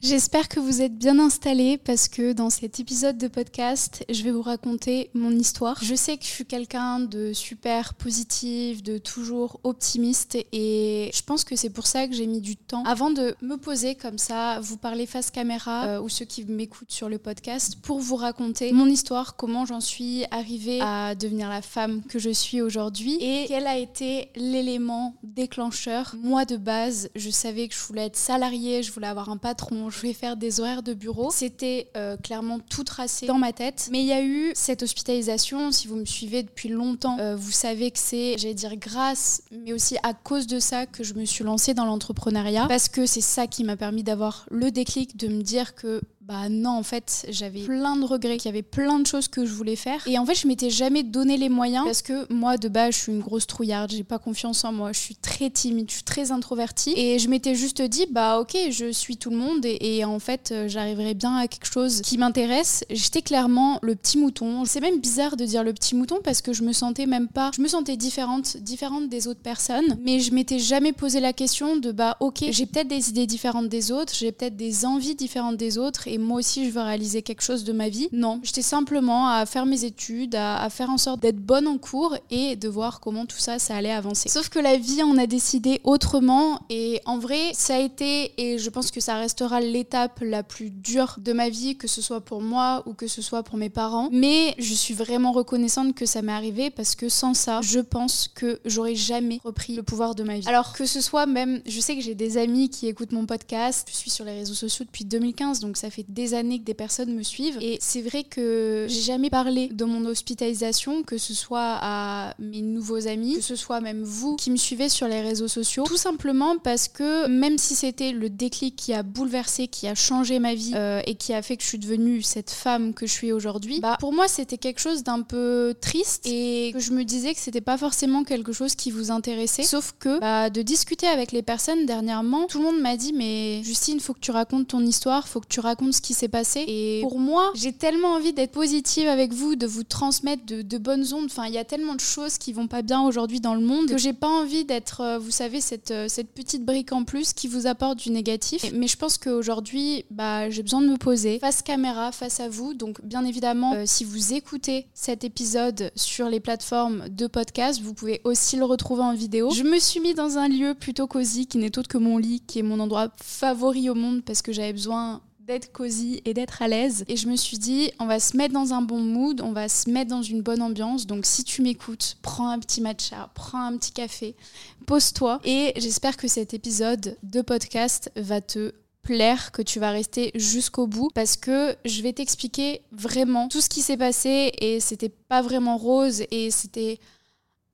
J'espère que vous êtes bien installés parce que dans cet épisode de podcast, je vais vous raconter mon histoire. Je sais que je suis quelqu'un de super positif, de toujours optimiste et je pense que c'est pour ça que j'ai mis du temps avant de me poser comme ça, vous parler face caméra euh, ou ceux qui m'écoutent sur le podcast pour vous raconter mon histoire, comment j'en suis arrivée à devenir la femme que je suis aujourd'hui et quel a été l'élément déclencheur. Moi de base, je savais que je voulais être salariée, je voulais avoir un patron je voulais faire des horaires de bureau. C'était euh, clairement tout tracé dans ma tête. Mais il y a eu cette hospitalisation. Si vous me suivez depuis longtemps, euh, vous savez que c'est, j'allais dire, grâce, mais aussi à cause de ça que je me suis lancée dans l'entrepreneuriat. Parce que c'est ça qui m'a permis d'avoir le déclic de me dire que bah non, en fait, j'avais plein de regrets, qu'il y avait plein de choses que je voulais faire. Et en fait, je m'étais jamais donné les moyens parce que moi, de base, je suis une grosse trouillarde, j'ai pas confiance en moi, je suis très timide, je suis très introvertie. Et je m'étais juste dit, bah ok, je suis tout le monde et, en fait, euh, j'arriverai bien à quelque chose qui m'intéresse. J'étais clairement le petit mouton. C'est même bizarre de dire le petit mouton parce que je me sentais même pas, je me sentais différente, différente des autres personnes. Mais je m'étais jamais posé la question de, bah ok, j'ai peut-être des idées différentes des autres, j'ai peut-être des envies différentes des autres moi aussi je veux réaliser quelque chose de ma vie. Non, j'étais simplement à faire mes études, à, faire en sorte d'être bonne en cours et de voir comment tout ça, ça allait avancer. Sauf que la vie en a décidé autrement et en vrai, ça a été et je pense que ça restera l'étape la plus dure de ma vie, que ce soit pour moi ou que ce soit pour mes parents. Mais je suis vraiment reconnaissante que ça m'est arrivé parce que sans ça, je pense que j'aurais jamais repris le pouvoir de ma vie. Alors que ce soit même, je sais que j'ai des amis qui écoutent mon podcast, je suis sur les réseaux sociaux depuis 2015, donc ça fait des années que des personnes me suivent. Et c'est vrai que j'ai jamais parlé de mon hospitalisation, que ce soit à mes nouveaux amis, que ce soit même vous qui me suivez sur les réseaux sociaux. Tout simplement parce que même si c'était le déclic qui a bouleversé, qui a changé ma vie euh, et qui a fait que je suis devenue cette femme que je suis aujourd'hui, bah pour moi c'était quelque chose d'un peu triste et que je me disais que c'était pas forcément quelque chose qui vous intéressait. Sauf que bah, de discuter avec les personnes dernièrement, tout le monde m'a dit mais Justine, faut que tu racontes ton histoire, faut que tu racontes ce qui s'est passé. Et pour moi, j'ai tellement envie d'être positive avec vous, de vous transmettre de, bonnes ondes. Enfin, il y a tellement de choses qui vont pas bien aujourd'hui dans le monde que j'ai pas envie d'être, euh, vous savez, cette, euh, cette petite brique en plus qui vous apporte du négatif. Mais je pense qu'aujourd'hui, bah, j'ai besoin de me poser face caméra, face à vous. Donc, bien évidemment, euh, si vous écoutez cet épisode sur les plateformes de podcast, vous pouvez aussi le retrouver en vidéo. Je me suis mis dans un lieu plutôt cosy qui n'est autre que mon lit, qui est mon endroit favori au monde parce que j'avais besoin d'être cosy et d'être à l'aise. Et je me suis dit, on va se mettre dans un bon mood, on va se mettre dans une bonne ambiance. Donc si tu m'écoutes, prends un petit matcha, prends un petit café, pose-toi. Et j'espère que cet épisode de podcast va te plaire, que tu vas rester jusqu'au bout parce que je vais t'expliquer vraiment tout ce qui s'est passé et c'était pas vraiment rose et c'était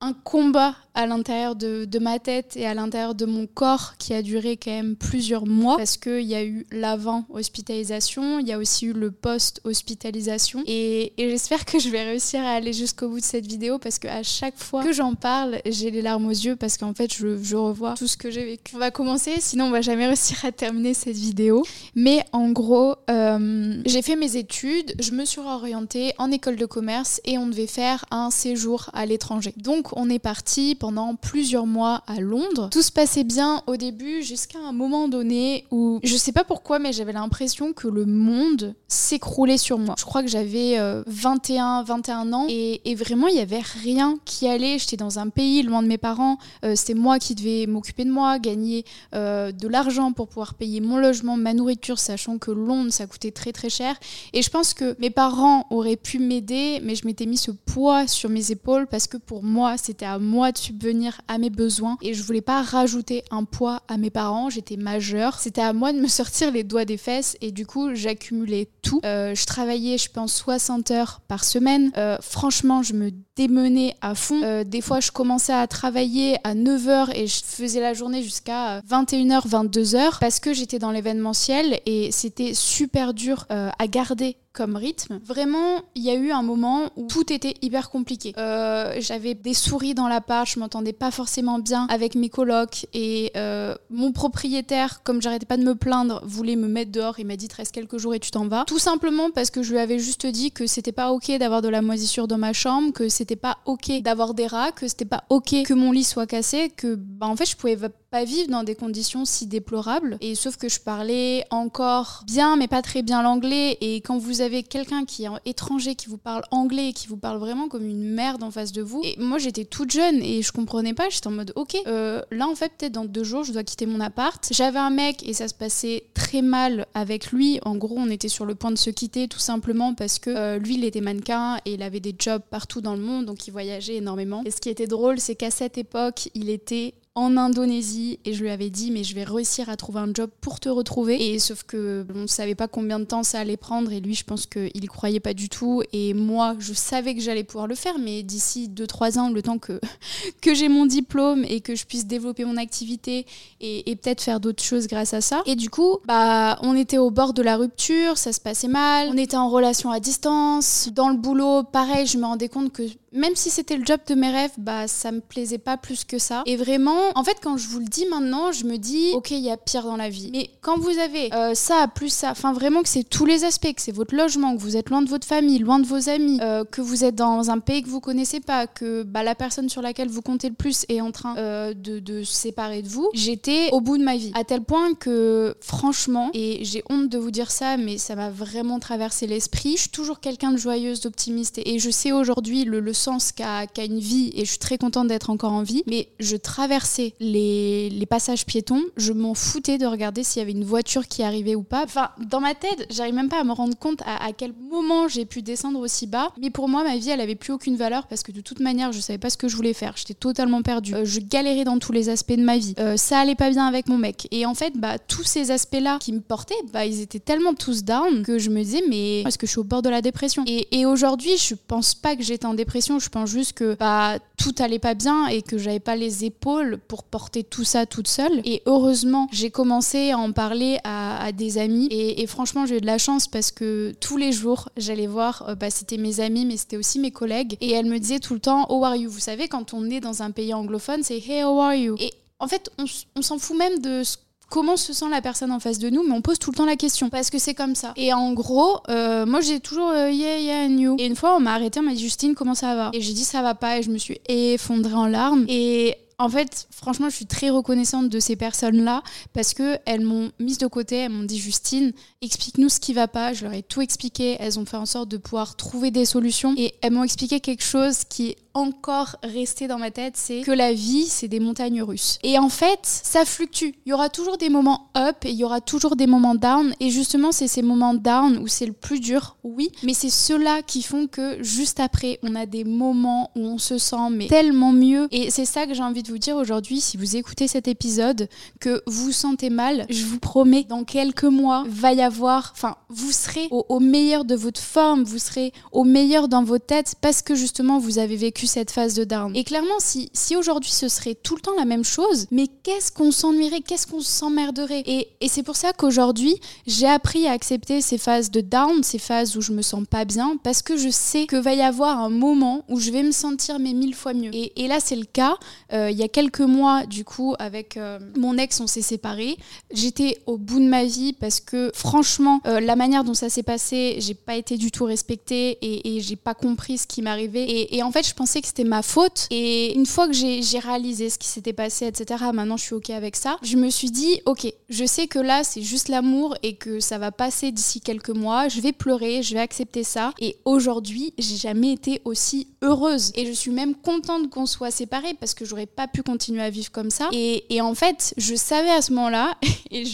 un combat à l'intérieur de, ma tête et à l'intérieur de mon corps qui a duré quand même plusieurs mois parce qu'il y a eu l'avant-hospitalisation, il y a aussi eu le post-hospitalisation et, j'espère que je vais réussir à aller jusqu'au bout de cette vidéo parce qu'à chaque fois que j'en parle, j'ai les larmes aux yeux parce qu'en fait, je, revois tout ce que j'ai vécu. On va commencer, sinon on va jamais réussir à terminer cette vidéo. Mais en gros, euh, j'ai fait mes études, je me suis orientée en école de commerce et on devait faire un séjour à l'étranger. Donc on est parti pendant plusieurs mois à Londres. Tout se passait bien au début jusqu'à un moment donné où je sais pas pourquoi mais j'avais l'impression que le monde s'écroulait sur moi. Je crois que j'avais 21 euh, 21 ans et, vraiment il y avait rien qui allait. J'étais dans un pays loin de mes parents, euh, c'était moi qui devais m'occuper de moi, gagner euh, de l'argent pour pouvoir payer mon logement, ma nourriture sachant que Londres ça coûtait très très cher et je pense que mes parents auraient pu m'aider mais je m'étais mis ce poids sur mes épaules parce que pour moi c'était à moi de subvenir à mes besoins et je voulais pas rajouter un poids à mes parents. J'étais majeure. C'était à moi de me sortir les doigts des fesses et du coup, j'accumulais tout. Euh, je travaillais, je pense, 60 heures par semaine. Euh, franchement, je me démenais à fond. Euh, des fois, je commençais à travailler à 9h et je faisais la journée jusqu'à 21h, 22h parce que j'étais dans l'événementiel et c'était super dur à garder comme rythme. Vraiment, il y a eu un moment où tout était hyper compliqué. Euh, j'avais des souris dans la part, je m'entendais pas forcément bien avec mes colocs et euh, mon propriétaire, comme j'arrêtais pas de me plaindre, voulait me mettre dehors. Il m'a dit reste quelques jours et tu t'en vas. Tout simplement parce que je lui avais juste dit que c'était pas ok d'avoir de la moisissure dans ma chambre, que c'était pas ok d'avoir des rats, que c'était pas ok que mon lit soit cassé, que bah en fait je pouvais vivre dans des conditions si déplorables. Et sauf que je parlais encore bien, mais pas très bien l'anglais. Et quand vous avez quelqu'un qui est étranger, qui vous parle anglais, qui vous parle vraiment comme une merde en face de vous, et moi j'étais toute jeune et je comprenais pas, j'étais en mode ok, euh, là en fait peut-être dans deux jours je dois quitter mon appart. J'avais un mec et ça se passait très mal avec lui. En gros, on était sur le point de se quitter tout simplement parce que euh, lui il était mannequin et il avait des jobs partout dans le monde, donc il voyageait énormément. Et ce qui était drôle, c'est qu'à cette époque, il était en Indonésie et je lui avais dit mais je vais réussir à trouver un job pour te retrouver. Et sauf que on ne savait pas combien de temps ça allait prendre et lui je pense qu'il croyait pas du tout. Et moi je savais que j'allais pouvoir le faire mais d'ici 2-3 ans le temps que, que j'ai mon diplôme et que je puisse développer mon activité et, et peut-être faire d'autres choses grâce à ça. Et du coup bah on était au bord de la rupture ça se passait mal. On était en relation à distance. Dans le boulot pareil je me rendais compte que même si c'était le job de mes rêves, bah ça me plaisait pas plus que ça. Et vraiment, en fait, quand je vous le dis maintenant, je me dis, ok, il y a pire dans la vie. Mais quand vous avez euh, ça plus ça, enfin vraiment que c'est tous les aspects, que c'est votre logement, que vous êtes loin de votre famille, loin de vos amis, euh, que vous êtes dans un pays que vous connaissez pas, que bah, la personne sur laquelle vous comptez le plus est en train euh, de, de, se séparer de vous, j'étais au bout de ma vie. À tel point que, franchement, et j'ai honte de vous dire ça, mais ça m'a vraiment traversé l'esprit, je suis toujours quelqu'un de joyeuse, d'optimiste, et, je sais aujourd'hui le, le sens qu'a une vie et je suis très contente d'être encore en vie. Mais je traversais les, passages piétons, je m'en foutais de regarder s'il y avait une voiture qui arrivait ou pas. Enfin, dans ma tête, j'arrive même pas à me rendre compte à, quel moment j'ai pu descendre aussi bas. Mais pour moi, ma vie, elle avait plus aucune valeur parce que de toute manière, je savais pas ce que je voulais faire. J'étais totalement perdue. Euh, je galérais dans tous les aspects de ma vie. Euh, ça allait pas bien avec mon mec. Et en fait, bah, tous ces aspects-là qui me portaient, bah, ils étaient tellement tous down que je me disais, mais est-ce que je suis au bord de la dépression? Et aujourd'hui, je pense pas que j'étais en dépression je pense juste que bah, tout allait pas bien et que j'avais pas les épaules pour porter tout ça toute seule. Et heureusement, j'ai commencé à en parler à, des amis. Et, franchement, j'ai eu de la chance parce que tous les jours, j'allais voir, euh, bah, c'était mes amis, mais c'était aussi mes collègues. Et elles me disaient tout le temps, How are you? Vous savez, quand on est dans un pays anglophone, c'est Hey, how are you? Et en fait, on, on s'en fout même de ce comment se sent la personne en face de nous, mais on pose tout le temps la question parce que c'est comme ça. Et en gros, euh, moi j'ai toujours euh, yeah yeah and Et une fois on m'a arrêté, on m'a dit Justine comment ça va? Et j'ai dit ça va pas et je me suis effondrée en larmes. Et en fait, franchement, je suis très reconnaissante de ces personnes-là parce que elles m'ont mise de côté, elles m'ont dit Justine, explique-nous ce qui va pas. Je leur ai tout expliqué. Elles ont fait en sorte de pouvoir trouver des solutions et elles m'ont expliqué quelque chose qui encore resté dans ma tête, c'est que la vie, c'est des montagnes russes. Et en fait, ça fluctue. Il y aura toujours des moments up et il y aura toujours des moments down. Et justement, c'est ces moments down où c'est le plus dur, oui, mais c'est ceux-là qui font que juste après, on a des moments où on se sent mais tellement mieux. Et c'est ça que j'ai envie de vous dire aujourd'hui, si vous écoutez cet épisode, que vous sentez mal, je vous promets, dans quelques mois, va y avoir, enfin, vous serez au, au meilleur de votre forme, vous serez au meilleur dans vos têtes parce que justement, vous avez vécu cette phase de down. Et clairement, si, si aujourd'hui ce serait tout le temps la même chose, mais qu'est-ce qu'on s'ennuierait, qu'est-ce qu'on s'emmerderait? Et, et c'est pour ça qu'aujourd'hui, j'ai appris à accepter ces phases de down, ces phases où je me sens pas bien, parce que je sais que va y avoir un moment où je vais me sentir mais mille fois mieux. Et, et là, c'est le cas. Euh, il y a quelques mois, du coup, avec euh, mon ex, on s'est séparés. J'étais au bout de ma vie parce que franchement, euh, la manière dont ça s'est passé, j'ai pas été du tout respectée et, j'ai pas compris ce qui m'arrivait. Et, et en fait, je pensais que c'était ma faute. Et une fois que j'ai réalisé ce qui s'était passé, etc., maintenant je suis OK avec ça, je me suis dit, OK, je sais que là, c'est juste l'amour et que ça va passer d'ici quelques mois. Je vais pleurer, je vais accepter ça. Et aujourd'hui, j'ai jamais été aussi heureuse. Et je suis même contente qu'on soit séparés parce que j'aurais pas pu continuer à vivre comme ça. Et, et en fait, je savais à ce moment-là, et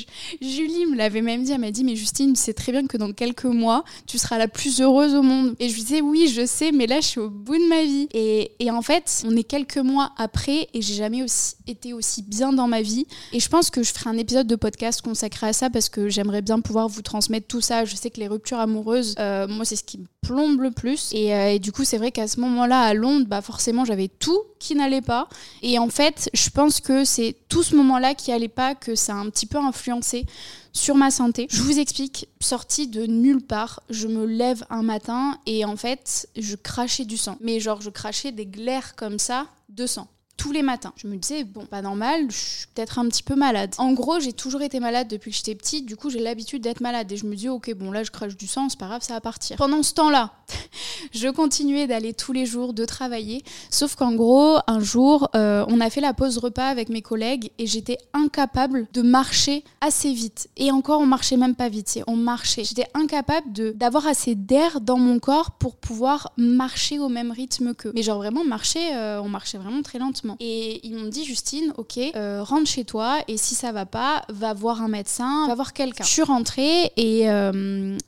Julie me l'avait même dit, elle m'a dit, mais Justine, tu sais très bien que dans quelques mois, tu seras la plus heureuse au monde. Et je lui disais, oui, je sais, mais là, je suis au bout de ma vie. Et et, en fait, on est quelques mois après et j'ai jamais été aussi bien dans ma vie. Et je pense que je ferai un épisode de podcast consacré à ça parce que j'aimerais bien pouvoir vous transmettre tout ça. Je sais que les ruptures amoureuses, euh, moi, c'est ce qui me plombe le plus. Euh, et, du coup, c'est vrai qu'à ce moment-là, à Londres, bah, forcément, j'avais tout qui n'allait pas. Et en fait, je pense que c'est tout ce moment-là qui allait pas que ça a un petit peu influencé sur ma santé. Je vous explique, sortie de nulle part, je me lève un matin et en fait, je crachais du sang. Mais genre, je crachais des glaires comme ça de sang tous les matins. Je me disais, bon, pas normal, je suis peut-être un petit peu malade. En gros, j'ai toujours été malade depuis que j'étais petite, du coup, j'ai l'habitude d'être malade. Et je me dis, ok, bon, là, je crache du sang, c'est pas grave, ça va partir. Pendant ce temps-là, je continuais d'aller tous les jours, de travailler. Sauf qu'en gros, un jour, euh, on a fait la pause repas avec mes collègues et j'étais incapable de marcher assez vite. Et encore, on marchait même pas vite, on marchait. J'étais incapable d'avoir assez d'air dans mon corps pour pouvoir marcher au même rythme qu'eux. Mais genre vraiment marcher, euh, on marchait vraiment très lentement. Et ils m'ont dit, Justine, ok, euh, rentre chez toi et si ça va pas, va voir un médecin, va voir quelqu'un. Je suis rentrée et,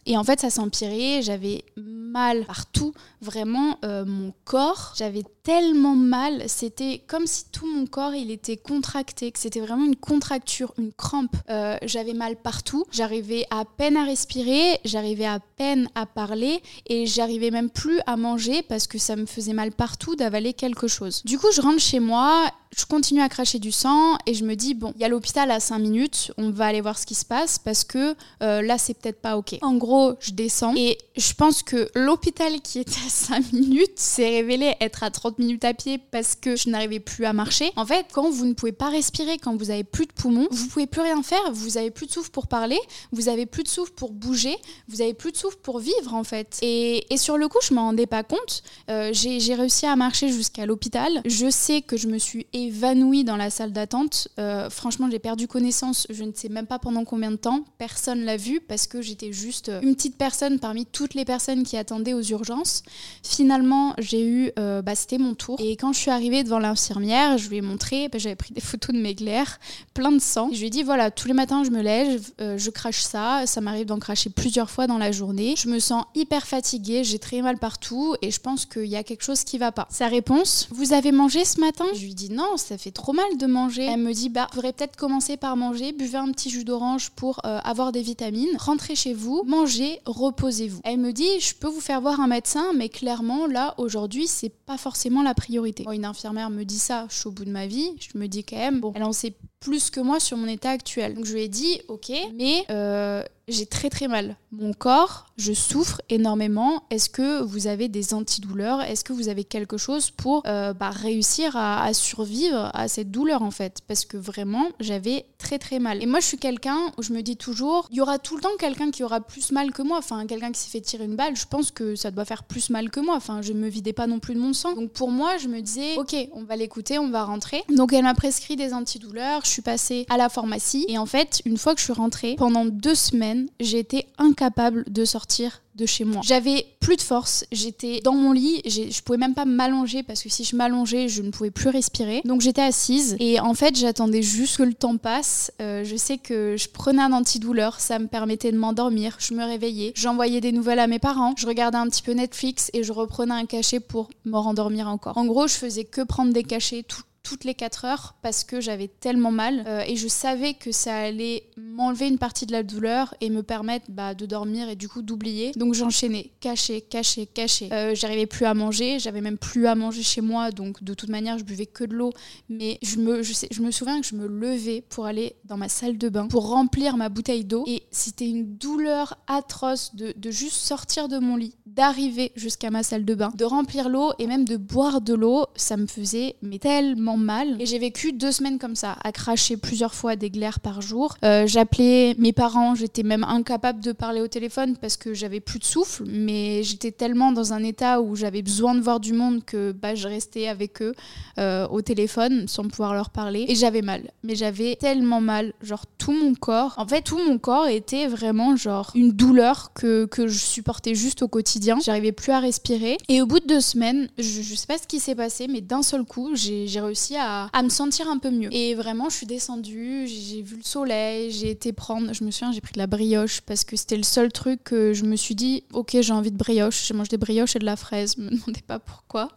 et en fait, ça s'empirait. J'avais mal partout, vraiment euh, mon corps, j'avais tellement mal, c'était comme si tout mon corps il était contracté, que c'était vraiment une contracture, une crampe. Euh, j'avais mal partout, j'arrivais à peine à respirer, j'arrivais à peine à parler et j'arrivais même plus à manger parce que ça me faisait mal partout d'avaler quelque chose. Du coup, je rentre chez moi je continue à cracher du sang et je me dis bon, il y a l'hôpital à 5 minutes, on va aller voir ce qui se passe parce que euh, là c'est peut-être pas ok. En gros, je descends et je pense que l'hôpital qui était à 5 minutes s'est révélé être à 30 minutes à pied parce que je n'arrivais plus à marcher. En fait, quand vous ne pouvez pas respirer, quand vous avez plus de poumons, vous pouvez plus rien faire, vous avez plus de souffle pour parler, vous avez plus de souffle pour bouger, vous avez plus de souffle pour vivre en fait. Et, et sur le coup, je m'en rendais pas compte. Euh, j'ai réussi à marcher jusqu'à l'hôpital. Je sais que je me suis évanouie dans la salle d'attente. Euh, franchement, j'ai perdu connaissance. Je ne sais même pas pendant combien de temps. Personne l'a vu parce que j'étais juste une petite personne parmi toutes les personnes qui attendaient aux urgences. Finalement, j'ai eu, euh, bah, c'était mon tour. Et quand je suis arrivée devant l'infirmière, je lui ai montré, bah, j'avais pris des photos de mes glaires, plein de sang. je lui ai dit voilà, tous les matins, je me lève, euh, je crache ça. Ça m'arrive d'en cracher plusieurs fois dans la journée. Je me sens hyper fatiguée, j'ai très mal partout et je pense qu'il y a quelque chose qui va pas. Sa réponse vous avez mangé ce matin? Je lui dis non, ça fait trop mal de manger. Elle me dit bah, vous peut-être commencer par manger, buvez un petit jus d'orange pour euh, avoir des vitamines, rentrez chez vous, mangez, reposez-vous. Elle me dit je peux vous faire voir un médecin, mais clairement là aujourd'hui c'est pas forcément la priorité. une infirmière me dit ça, je suis au bout de ma vie, je me dis quand même bon, elle en sait plus que moi sur mon état actuel. Donc je lui ai dit ok, mais euh, j'ai très très mal. Mon corps, je souffre énormément. Est-ce que vous avez des antidouleurs? Est-ce que vous avez quelque chose pour euh, bah, réussir à, survivre à cette douleur en fait? Parce que vraiment, j'avais très très mal. Et moi, je suis quelqu'un où je me dis toujours, il y aura tout le temps quelqu'un qui aura plus mal que moi. Enfin, quelqu'un qui s'est fait tirer une balle, je pense que ça doit faire plus mal que moi. Enfin, je me vidais pas non plus de mon sang. Donc pour moi, je me disais, ok, on va l'écouter, on va rentrer. Donc elle m'a prescrit des antidouleurs. Suis passée à la pharmacie et en fait, une fois que je suis rentrée, pendant deux semaines j'ai été incapable de sortir de chez moi. J'avais plus de force, j'étais dans mon lit, je pouvais même pas m'allonger parce que si je m'allongeais, je ne pouvais plus respirer. Donc j'étais assise et en fait j'attendais juste que le temps passe. Euh, je sais que je prenais un antidouleur, ça me permettait de m'endormir, je me réveillais, j'envoyais des nouvelles à mes parents, je regardais un petit peu Netflix et je reprenais un cachet pour me rendormir encore. En gros, je faisais que prendre des cachets tout, toutes les 4 heures parce que j'avais tellement mal euh, et je savais que ça allait m'enlever une partie de la douleur et me permettre bah, de dormir et du coup d'oublier. Donc j'enchaînais, caché, caché, caché. Euh, j'arrivais plus à manger, j'avais même plus à manger chez moi donc de toute manière je buvais que de l'eau. Mais je me, souviens que je me levais pour aller dans ma salle de bain pour remplir ma bouteille d'eau et c'était une douleur atroce de, de juste sortir de mon lit, d'arriver jusqu'à ma salle de bain, de remplir l'eau et même de boire de l'eau. Ça me faisait mais tellement mal. Et j'ai vécu deux semaines comme ça, à cracher plusieurs fois des glaires par jour. Euh, j'appelais mes parents, j'étais même incapable de parler au téléphone parce que j'avais plus de souffle, mais j'étais tellement dans un état où j'avais besoin de voir du monde que bah, je restais avec eux euh, au téléphone sans pouvoir leur parler. Et j'avais mal, mais j'avais tellement mal, genre tout mon corps. En fait, tout mon corps était vraiment genre une douleur que, que je supportais juste au quotidien. J'arrivais plus à respirer. Et au bout de deux semaines, je, je sais pas ce qui s'est passé, mais d'un seul coup, j'ai réussi à, me sentir un peu mieux. Et vraiment, je suis descendue, j'ai vu le soleil, j'ai été prendre, je me souviens, j'ai pris de la brioche parce que c'était le seul truc que je me suis dit, ok, j'ai envie de brioche. J'ai mangé des brioches et de la fraise, me demandez pas pourquoi.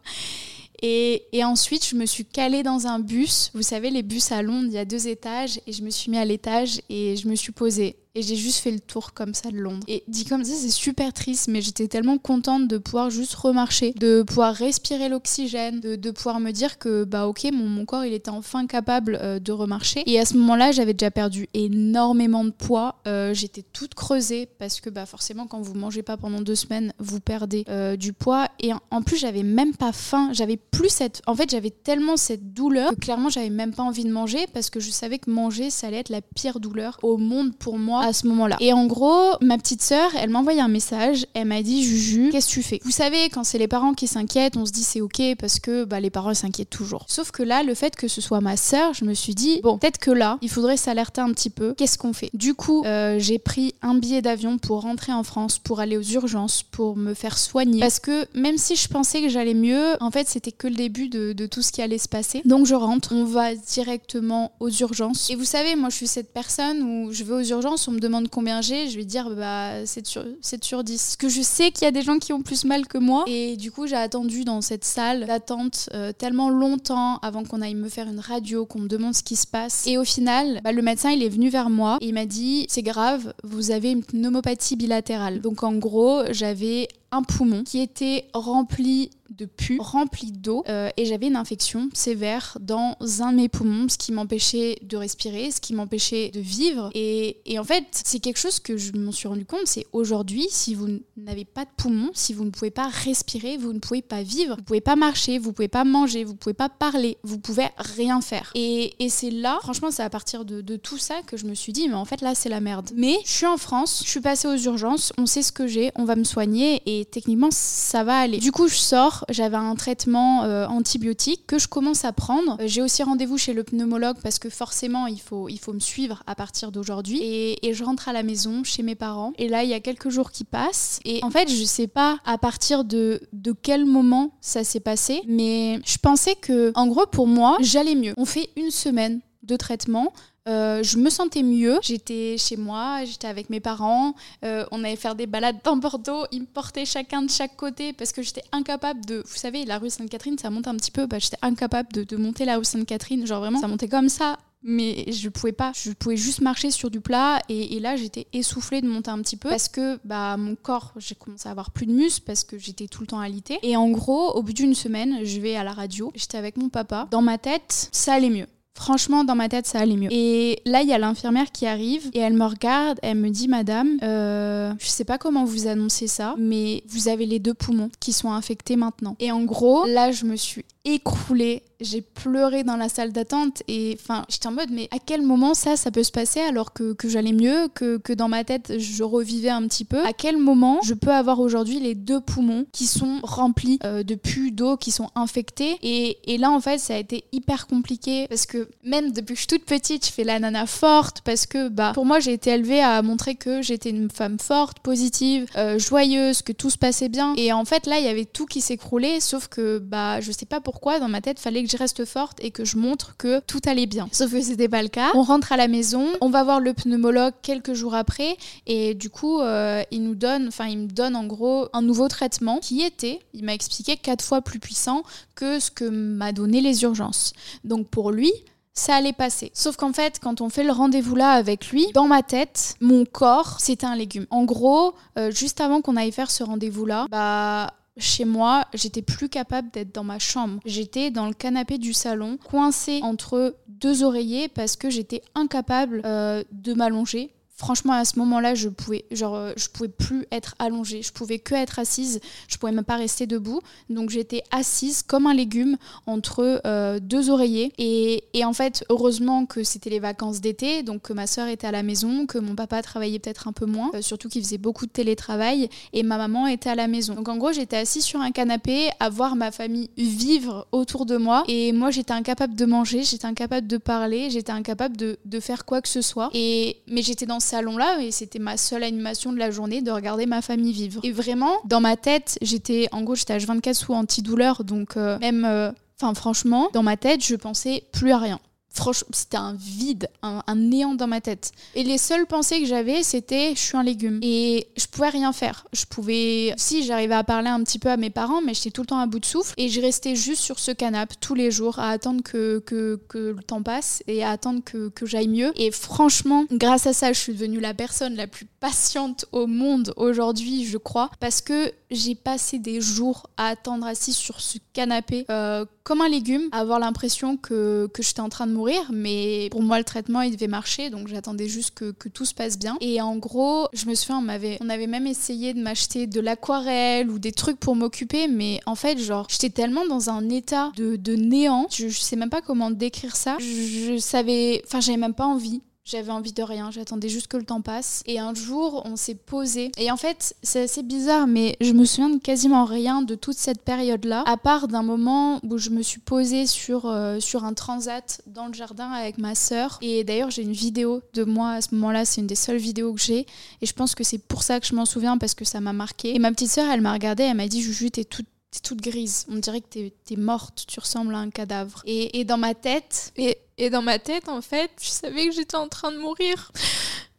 Et, et, ensuite, je me suis calée dans un bus. Vous savez, les bus à Londres, il y a deux étages. Et je me suis mis à l'étage et je me suis posée. Et j'ai juste fait le tour comme ça de Londres. Et dit comme ça, c'est super triste, mais j'étais tellement contente de pouvoir juste remarcher, de pouvoir respirer l'oxygène, de, de, pouvoir me dire que, bah ok, mon, mon corps, il était enfin capable euh, de remarcher. Et à ce moment-là, j'avais déjà perdu énormément de poids. Euh, j'étais toute creusée parce que, bah forcément, quand vous mangez pas pendant deux semaines, vous perdez euh, du poids. Et en plus, j'avais même pas faim. J'avais plus cette. En fait, j'avais tellement cette douleur que clairement, j'avais même pas envie de manger parce que je savais que manger, ça allait être la pire douleur au monde pour moi à ce moment-là. Et en gros, ma petite sœur, elle m'a envoyé un message. Elle m'a dit Juju, qu'est-ce que tu fais? Vous savez, quand c'est les parents qui s'inquiètent, on se dit c'est ok parce que bah, les parents s'inquiètent toujours. Sauf que là, le fait que ce soit ma sœur, je me suis dit bon, peut-être que là, il faudrait s'alerter un petit peu. Qu'est-ce qu'on fait? Du coup, euh, j'ai pris un billet d'avion pour rentrer en France, pour aller aux urgences, pour me faire soigner. Parce que même si je pensais que j'allais mieux, en fait, c'était que le début de, tout ce qui allait se passer. Donc je rentre, on va directement aux urgences. Et vous savez, moi, je suis cette personne où je vais aux urgences, me demande combien j'ai, je vais dire bah 7 sur, 7 sur 10. Parce que je sais qu'il y a des gens qui ont plus mal que moi. Et du coup, j'ai attendu dans cette salle d'attente euh, tellement longtemps avant qu'on aille me faire une radio, qu'on me demande ce qui se passe. Et au final, bah, le médecin, il est venu vers moi et il m'a dit c'est grave, vous avez une pneumopathie bilatérale. Donc en gros, j'avais un poumon qui était rempli de pus, rempli d'eau, euh, et j'avais une infection sévère dans un de mes poumons, ce qui m'empêchait de respirer, ce qui m'empêchait de vivre. Et, en fait, c'est quelque chose que je m'en suis rendu compte, c'est aujourd'hui, si vous n'avez pas de poumon, si vous ne pouvez pas respirer, vous ne pouvez pas vivre, vous pouvez pas marcher, vous pouvez pas manger, vous pouvez pas parler, vous pouvez rien faire. Et, et c'est là, franchement, c'est à partir de, de tout ça que je me suis dit, mais en fait, là, c'est la merde. Mais je suis en France, je suis passée aux urgences, on sait ce que j'ai, on va me soigner, et techniquement ça va aller. Du coup je sors, j'avais un traitement euh, antibiotique que je commence à prendre. Euh, j'ai aussi rendez-vous chez le pneumologue parce que forcément il faut, me suivre à partir d'aujourd'hui. Et, et, je rentre à la maison chez mes parents. Et là il y a quelques jours qui passent. Et en fait je sais pas à partir de, de quel moment ça s'est passé. Mais je pensais que en gros pour moi j'allais mieux. On fait une semaine de traitement. Euh, je me sentais mieux. J'étais chez moi, j'étais avec mes parents. Euh, on allait faire des balades dans Bordeaux. Ils me portaient chacun de chaque côté parce que j'étais incapable de. Vous savez, la rue Sainte-Catherine, ça monte un petit peu. Bah, j'étais incapable de, monter la rue Sainte-Catherine. Genre vraiment, ça montait comme ça. Mais je pouvais pas, je pouvais juste marcher sur du plat et, là j'étais essoufflée de monter un petit peu parce que bah mon corps, j'ai commencé à avoir plus de muscles parce que j'étais tout le temps alité. Et en gros, au bout d'une semaine, je vais à la radio, j'étais avec mon papa. Dans ma tête, ça allait mieux. Franchement, dans ma tête, ça allait mieux. Et là, il y a l'infirmière qui arrive et elle me regarde, elle me dit, Madame, euh, je sais pas comment vous annoncez ça, mais vous avez les deux poumons qui sont infectés maintenant. Et en gros, là, je me suis écroulée j'ai pleuré dans la salle d'attente et enfin j'étais en mode mais à quel moment ça ça peut se passer alors que, que j'allais mieux que, que dans ma tête je revivais un petit peu? À quel moment je peux avoir aujourd'hui les deux poumons qui sont remplis euh, de pus d'eau qui sont infectés? Et, et, là en fait ça a été hyper compliqué parce que même depuis que je suis toute petite je fais la nana forte parce que bah pour moi j'ai été élevée à montrer que j'étais une femme forte positive euh, joyeuse que tout se passait bien. Et en fait là il y avait tout qui s'écroulait sauf que bah je sais pas pourquoi dans ma tête fallait que je reste forte et que je montre que tout allait bien. Sauf que c'était pas le cas. On rentre à la maison, on va voir le pneumologue quelques jours après et du coup euh, il nous donne, enfin il me donne en gros un nouveau traitement qui était, il m'a expliqué, quatre fois plus puissant que ce que m'a donné les urgences. Donc pour lui, ça allait passer. Sauf qu'en fait, quand on fait le rendez-vous là avec lui, dans ma tête, mon corps, c'était un légume. En gros, euh, juste avant qu'on aille faire ce rendez-vous là, bah chez moi, j'étais plus capable d'être dans ma chambre. J'étais dans le canapé du salon, coincée entre deux oreillers parce que j'étais incapable euh, de m'allonger franchement à ce moment-là je pouvais genre euh, je pouvais plus être allongée. Je pouvais que être assise. Je pouvais même pas rester debout. Donc j'étais assise comme un légume entre euh, deux oreillers. Et, et, en fait heureusement que c'était les vacances d'été donc que ma soeur était à la maison que mon papa travaillait peut-être un peu moins euh, surtout qu'il faisait beaucoup de télétravail et ma maman était à la maison. Donc en gros j'étais assise sur un canapé à voir ma famille vivre autour de moi. Et moi j'étais incapable de manger j'étais incapable de parler j'étais incapable de, de faire quoi que ce soit. Et mais j'étais dans salon-là et c'était ma seule animation de la journée de regarder ma famille vivre. Et vraiment, dans ma tête, j'étais, en gros, j'étais H24 sous antidouleur, donc euh, même, euh, enfin franchement, dans ma tête, je pensais plus à rien. Franchement, c'était un vide, un, néant dans ma tête. Et les seules pensées que j'avais, c'était je suis un légume. Et je pouvais rien faire. Je pouvais. Si, j'arrivais à parler un petit peu à mes parents, mais j'étais tout le temps à bout de souffle. Et je restais juste sur ce canapé tous les jours à attendre que, que, que le temps passe et à attendre que, que j'aille mieux. Et franchement, grâce à ça, je suis devenue la personne la plus patiente au monde aujourd'hui, je crois. Parce que j'ai passé des jours à attendre assis sur ce canapé euh, comme un légume, à avoir l'impression que, que j'étais en train de mourir, mais pour moi le traitement il devait marcher, donc j'attendais juste que, tout se passe bien. Et en gros, je me souviens, on, avait, on avait même essayé de m'acheter de l'aquarelle ou des trucs pour m'occuper, mais en fait, genre, j'étais tellement dans un état de, néant, je, sais même pas comment décrire ça, je savais, enfin j'avais même pas envie J'avais envie de rien, j'attendais juste que le temps passe. Et un jour, on s'est posé. Et en fait, c'est assez bizarre, mais je me souviens de quasiment rien de toute cette période-là, à part d'un moment où je me suis posée sur, euh, un transat dans le jardin avec ma sœur. Et d'ailleurs, j'ai une vidéo de moi à ce moment-là, c'est une des seules vidéos que j'ai. Et je pense que c'est pour ça que je m'en souviens, parce que ça m'a marqué. Et ma petite sœur, elle m'a regardée, elle m'a dit Juju, t'es toute toute grise. On dirait que t'es es morte, tu ressembles à un cadavre. Et, et dans ma tête, et et dans ma tête, en fait, je savais que j'étais en train de mourir.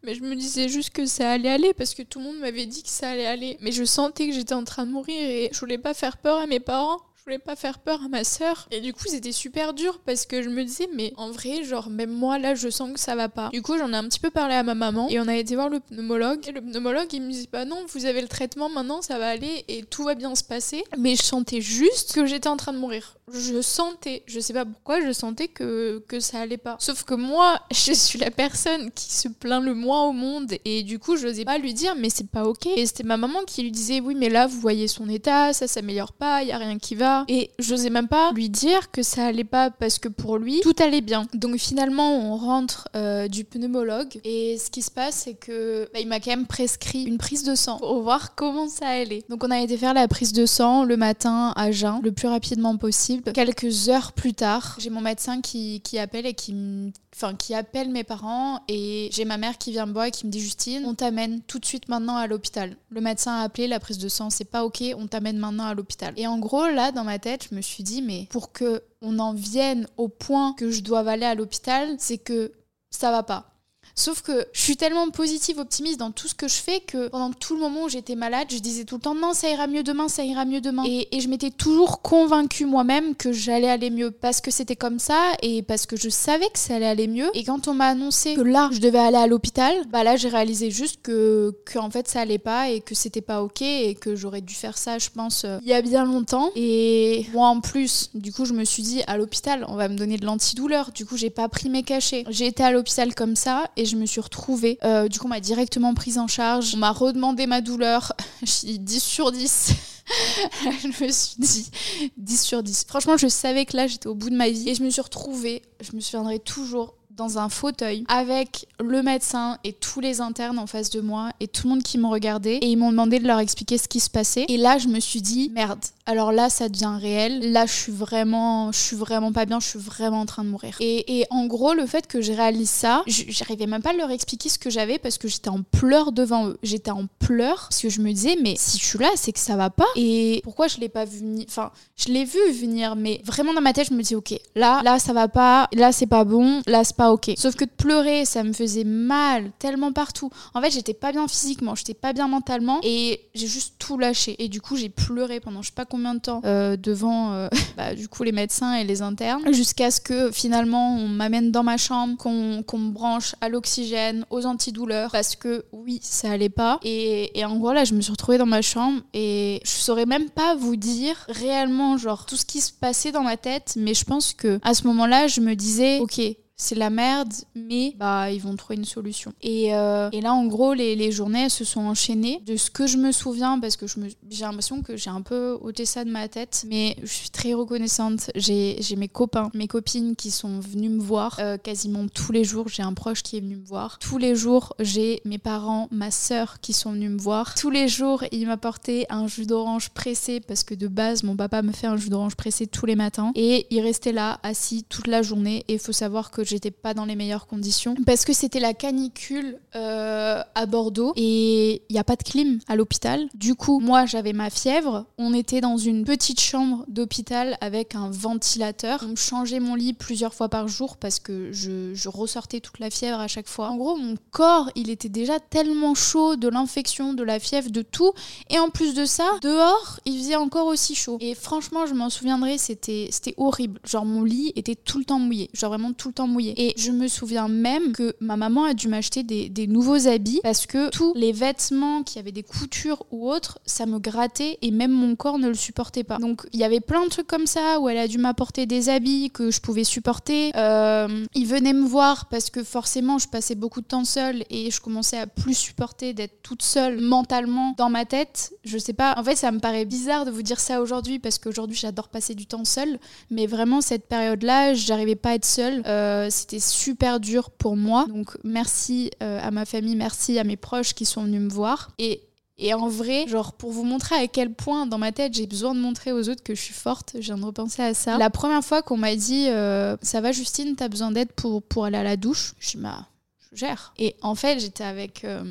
Mais je me disais juste que ça allait aller parce que tout le monde m'avait dit que ça allait aller. Mais je sentais que j'étais en train de mourir et je voulais pas faire peur à mes parents voulais pas faire peur à ma sœur. Et du coup, c'était super dur parce que je me disais, mais en vrai, genre, même moi, là, je sens que ça va pas. Du coup, j'en ai un petit peu parlé à ma maman et on a été voir le pneumologue. Et le pneumologue, il me dit, bah non, vous avez le traitement maintenant, ça va aller et tout va bien se passer. Mais je sentais juste que j'étais en train de mourir. Je sentais, je sais pas pourquoi, je sentais que, que ça allait pas. Sauf que moi, je suis la personne qui se plaint le moins au monde et du coup, je n'osais pas lui dire, mais c'est pas ok. Et c'était ma maman qui lui disait, oui, mais là, vous voyez son état, ça s'améliore pas, y a rien qui va. Et j'osais même pas lui dire que ça allait pas parce que pour lui, tout allait bien. Donc finalement, on rentre euh, du pneumologue et ce qui se passe, c'est que bah, il m'a quand même prescrit une prise de sang pour voir comment ça allait. Donc on a été faire la prise de sang le matin à jeun, le plus rapidement possible. Quelques heures plus tard, j'ai mon médecin qui, qui appelle et qui enfin qui appelle mes parents et j'ai ma mère qui vient me voir et qui me dit Justine, on t'amène tout de suite maintenant à l'hôpital. Le médecin a appelé, la prise de sang c'est pas ok, on t'amène maintenant à l'hôpital. Et en gros là dans ma tête, je me suis dit mais pour que on en vienne au point que je dois aller à l'hôpital, c'est que ça va pas. Sauf que je suis tellement positive, optimiste dans tout ce que je fais que pendant tout le moment où j'étais malade, je disais tout le temps non, ça ira mieux demain, ça ira mieux demain. Et, je m'étais toujours convaincue moi-même que j'allais aller mieux parce que c'était comme ça et parce que je savais que ça allait aller mieux. Et quand on m'a annoncé que là, je devais aller à l'hôpital, bah là, j'ai réalisé juste que, que en fait ça allait pas et que c'était pas ok et que j'aurais dû faire ça, je pense, euh, il y a bien longtemps. Et moi en plus, du coup, je me suis dit à l'hôpital, on va me donner de l'antidouleur. Du coup, j'ai pas pris mes cachets. J'ai été à l'hôpital comme ça je me suis retrouvée. Euh, du coup, on m'a directement prise en charge. On m'a redemandé ma douleur. J'ai 10 sur 10. je me suis dit 10 sur 10. Franchement, je savais que là, j'étais au bout de ma vie. Et je me suis retrouvée, je me souviendrai toujours, dans un fauteuil avec le médecin et tous les internes en face de moi et tout le monde qui me regardait et ils m'ont demandé de leur expliquer ce qui se passait et là je me suis dit merde alors là ça devient réel. Là je suis vraiment je suis vraiment pas bien je suis vraiment en train de mourir. Et, en gros le fait que je réalise ça j'arrivais même pas à leur expliquer ce que j'avais parce que j'étais en pleurs devant eux. J'étais en pleurs parce que je me disais mais si je suis là c'est que ça va pas. Et pourquoi je l'ai pas vu venir? Enfin je l'ai vu venir mais vraiment dans ma tête je me dis ok là là ça va pas. Là c'est pas bon. Là c'est pas ok. Sauf que de pleurer, ça me faisait mal tellement partout. En fait, j'étais pas bien physiquement, j'étais pas bien mentalement et j'ai juste tout lâché. Et du coup, j'ai pleuré pendant je sais pas combien de temps euh, devant euh, bah, du coup les médecins et les internes jusqu'à ce que finalement on m'amène dans ma chambre, qu'on me branche à l'oxygène, aux antidouleurs parce que oui, ça allait pas. Et, et en gros, là, je me suis retrouvée dans ma chambre et je saurais même pas vous dire réellement genre tout ce qui se passait dans ma tête, mais je pense que à ce moment-là, je me disais, ok, c'est la merde, mais bah, ils vont trouver une solution. Et, euh, et là, en gros, les, les, journées se sont enchaînées. De ce que je me souviens, parce que j'ai l'impression que j'ai un peu ôté ça de ma tête, mais je suis très reconnaissante. J'ai mes copains, mes copines qui sont venus me voir euh, quasiment tous les jours. J'ai un proche qui est venu me voir. Tous les jours, j'ai mes parents, ma sœur qui sont venus me voir. Tous les jours, il m'apportait un jus d'orange pressé, parce que de base, mon papa me fait un jus d'orange pressé tous les matins. Et il restait là, assis toute la journée. Et il faut savoir que j'étais pas dans les meilleures conditions parce que c'était la canicule euh, à Bordeaux et il n'y a pas de clim à l'hôpital. Du coup, moi j'avais ma fièvre. On était dans une petite chambre d'hôpital avec un ventilateur. On changeait mon lit plusieurs fois par jour parce que je, je ressortais toute la fièvre à chaque fois. En gros, mon corps il était déjà tellement chaud de l'infection, de la fièvre, de tout. Et en plus de ça, dehors il faisait encore aussi chaud. Et franchement, je m'en souviendrai, c'était horrible. Genre mon lit était tout le temps mouillé. Genre vraiment tout le temps mouillé. Et je me souviens même que ma maman a dû m'acheter des, nouveaux habits parce que tous les vêtements qui avaient des coutures ou autres, ça me grattait et même mon corps ne le supportait pas. Donc il y avait plein de trucs comme ça où elle a dû m'apporter des habits que je pouvais supporter. Euh, il venait me voir parce que forcément je passais beaucoup de temps seule et je commençais à plus supporter d'être toute seule mentalement dans ma tête. Je sais pas, en fait ça me paraît bizarre de vous dire ça aujourd'hui parce qu'aujourd'hui j'adore passer du temps seule, mais vraiment cette période-là, j'arrivais pas à être seule. Euh, c'était super dur pour moi. Donc merci à ma famille, merci à mes proches qui sont venus me voir. Et et en vrai, genre pour vous montrer à quel point dans ma tête j'ai besoin de montrer aux autres que je suis forte, je viens de repenser à ça. La première fois qu'on m'a dit euh, ça va Justine, t'as besoin d'aide pour, aller à la douche, je suis bah je gère. Et en fait j'étais avec euh,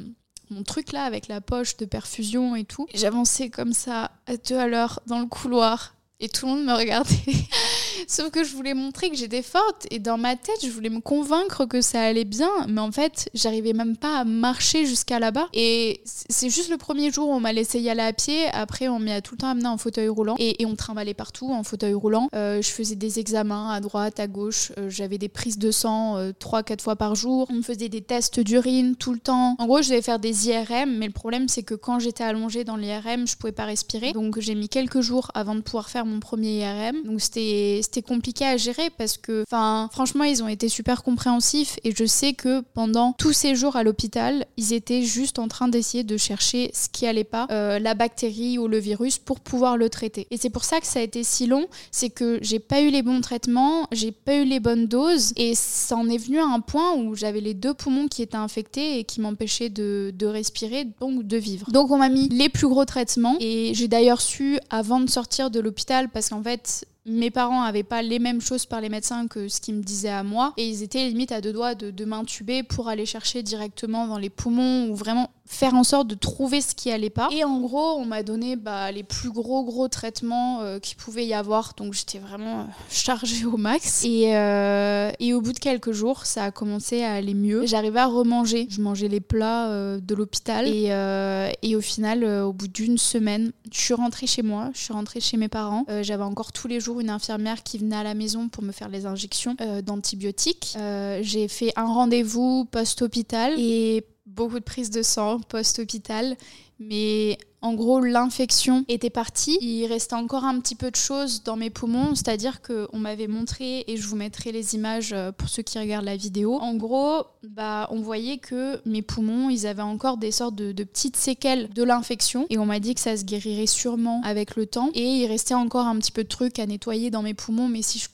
mon truc là, avec la poche de perfusion et tout. J'avançais comme ça à deux à l'heure dans le couloir et tout le monde me regardait. Sauf que je voulais montrer que j'étais forte et dans ma tête, je voulais me convaincre que ça allait bien, mais en fait, j'arrivais même pas à marcher jusqu'à là-bas. Et c'est juste le premier jour où on m'a laissé y aller à pied. Après, on m'a tout le temps amené en fauteuil roulant et, on trimballait partout en fauteuil roulant. Euh, je faisais des examens à droite, à gauche. Euh, j'avais des prises de sang euh, trois, 4 quatre fois par jour. On me faisait des tests d'urine tout le temps. En gros, je devais faire des IRM, mais le problème, c'est que quand j'étais allongée dans l'IRM, je pouvais pas respirer. Donc, j'ai mis quelques jours avant de pouvoir faire mon premier IRM. Donc, c'était c'était compliqué à gérer parce que, enfin, franchement, ils ont été super compréhensifs et je sais que pendant tous ces jours à l'hôpital, ils étaient juste en train d'essayer de chercher ce qui allait pas, euh, la bactérie ou le virus, pour pouvoir le traiter. Et c'est pour ça que ça a été si long, c'est que j'ai pas eu les bons traitements, j'ai pas eu les bonnes doses et ça en est venu à un point où j'avais les deux poumons qui étaient infectés et qui m'empêchaient de, de respirer, donc de vivre. Donc on m'a mis les plus gros traitements et j'ai d'ailleurs su avant de sortir de l'hôpital parce qu'en fait mes parents n'avaient pas les mêmes choses par les médecins que ce qu'ils me disaient à moi. Et ils étaient limite à deux doigts de, de m'intuber pour aller chercher directement dans les poumons ou vraiment faire en sorte de trouver ce qui allait pas. Et en gros, on m'a donné bah, les plus gros gros traitements euh, qu'il pouvait y avoir, donc j'étais vraiment euh, chargée au max. Et, euh, et, au bout de quelques jours, ça a commencé à aller mieux. J'arrivais à remanger. Je mangeais les plats de l'hôpital et, et, au final, au bout d'une semaine, je suis rentrée chez moi, je suis rentrée chez mes parents. J'avais encore tous les jours une infirmière qui venait à la maison pour me faire les injections d'antibiotiques. J'ai fait un rendez-vous post-hôpital et beaucoup de prises de sang post-hôpital, mais en gros, l'infection était partie. Il restait encore un petit peu de choses dans mes poumons, c'est-à-dire qu'on m'avait montré, et je vous mettrai les images euh, pour ceux qui regardent la vidéo. En gros, bah, on voyait que mes poumons, ils avaient encore des sortes de, petites séquelles de l'infection, et on m'a dit que ça se guérirait sûrement avec le temps. Et il restait encore un petit peu de trucs à nettoyer dans mes poumons, mais si je,